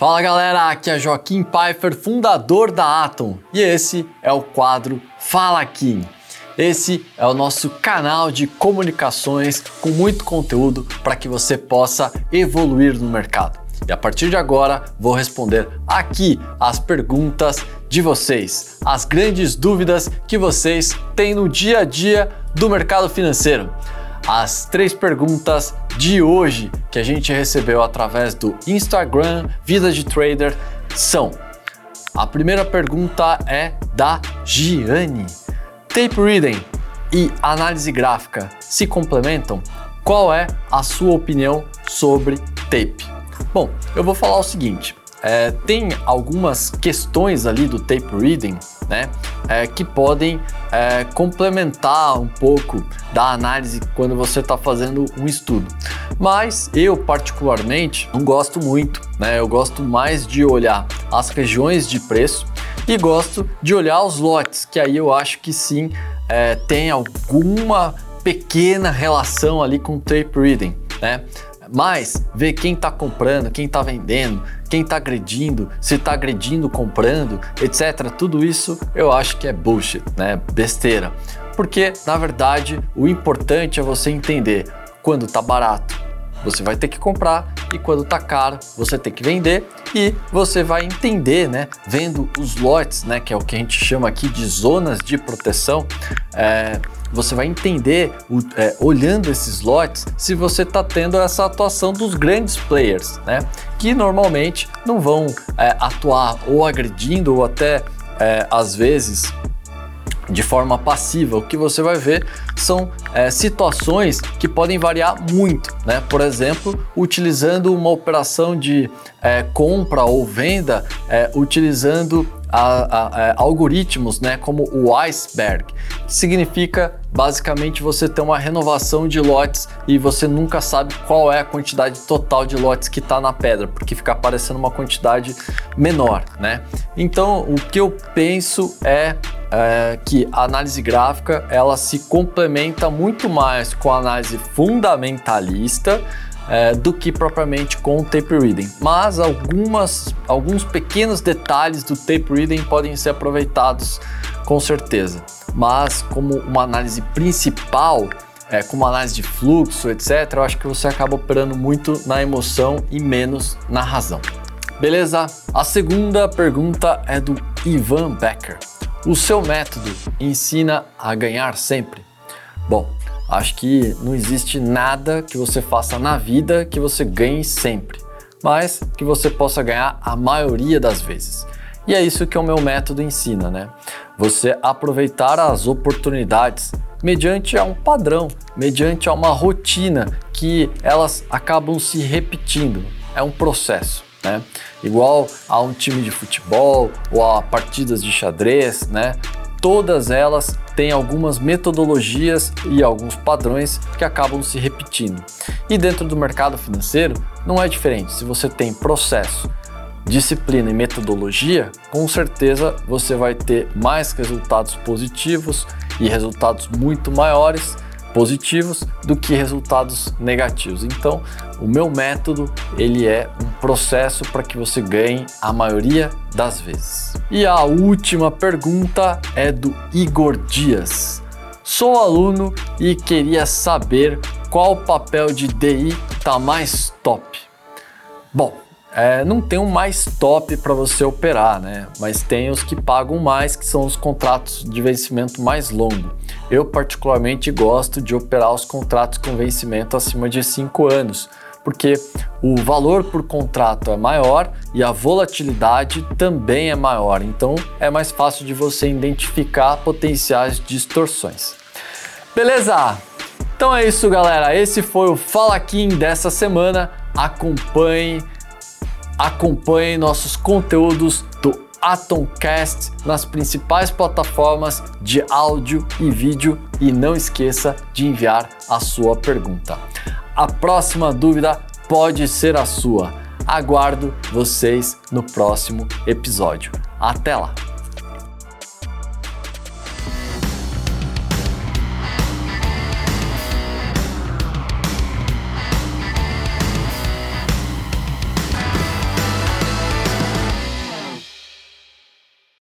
Fala galera, aqui é Joaquim Pfeiffer, fundador da Atom, e esse é o quadro Fala Kim. Esse é o nosso canal de comunicações com muito conteúdo para que você possa evoluir no mercado. E a partir de agora vou responder aqui as perguntas de vocês, as grandes dúvidas que vocês têm no dia a dia do mercado financeiro. As três perguntas de hoje que a gente recebeu através do Instagram Vida de Trader são: a primeira pergunta é da Giane. Tape reading e análise gráfica se complementam? Qual é a sua opinião sobre tape? Bom, eu vou falar o seguinte: é, tem algumas questões ali do tape reading, né, é, que podem é, complementar um pouco da análise quando você está fazendo um estudo. Mas eu particularmente não gosto muito, né? Eu gosto mais de olhar as regiões de preço e gosto de olhar os lotes, que aí eu acho que sim é, tem alguma pequena relação ali com tape reading, né? Mas ver quem está comprando, quem está vendendo, quem está agredindo, se está agredindo comprando, etc. Tudo isso eu acho que é bullshit, né? Besteira. Porque na verdade o importante é você entender quando está barato, você vai ter que comprar e quando tá caro, você tem que vender e você vai entender, né, vendo os lotes, né, que é o que a gente chama aqui de zonas de proteção, é, você vai entender, é, olhando esses lotes, se você está tendo essa atuação dos grandes players, né? Que normalmente não vão é, atuar ou agredindo ou até é, às vezes de forma passiva. O que você vai ver são é, situações que podem variar muito, né? Por exemplo, utilizando uma operação de é, compra ou venda, é, utilizando a, a, a, é, algoritmos, né? Como o iceberg, que significa basicamente você ter uma renovação de lotes e você nunca sabe qual é a quantidade total de lotes que está na pedra, porque fica aparecendo uma quantidade menor, né? Então, o que eu penso é é, que a análise gráfica ela se complementa muito mais com a análise fundamentalista é, do que propriamente com o tape reading. Mas algumas, alguns pequenos detalhes do tape reading podem ser aproveitados com certeza. Mas como uma análise principal, é, como análise de fluxo, etc., eu acho que você acaba operando muito na emoção e menos na razão. Beleza? A segunda pergunta é do Ivan Becker. O seu método ensina a ganhar sempre? Bom, acho que não existe nada que você faça na vida que você ganhe sempre, mas que você possa ganhar a maioria das vezes. E é isso que o meu método ensina, né? Você aproveitar as oportunidades mediante a um padrão, mediante a uma rotina que elas acabam se repetindo. É um processo né? Igual a um time de futebol ou a partidas de xadrez, né? Todas elas têm algumas metodologias e alguns padrões que acabam se repetindo. E dentro do mercado financeiro não é diferente. Se você tem processo, disciplina e metodologia, com certeza você vai ter mais resultados positivos e resultados muito maiores positivos do que resultados negativos. Então, o meu método ele é um processo para que você ganhe a maioria das vezes. E a última pergunta é do Igor Dias. Sou aluno e queria saber qual papel de DI está mais top. Bom, é, não tem um mais top para você operar, né? Mas tem os que pagam mais, que são os contratos de vencimento mais longo. Eu particularmente gosto de operar os contratos com vencimento acima de 5 anos, porque o valor por contrato é maior e a volatilidade também é maior, então é mais fácil de você identificar potenciais distorções. Beleza? Então é isso, galera. Esse foi o Fala Kim dessa semana. Acompanhe Acompanhe nossos conteúdos do Atomcast nas principais plataformas de áudio e vídeo e não esqueça de enviar a sua pergunta. A próxima dúvida pode ser a sua. Aguardo vocês no próximo episódio. Até lá!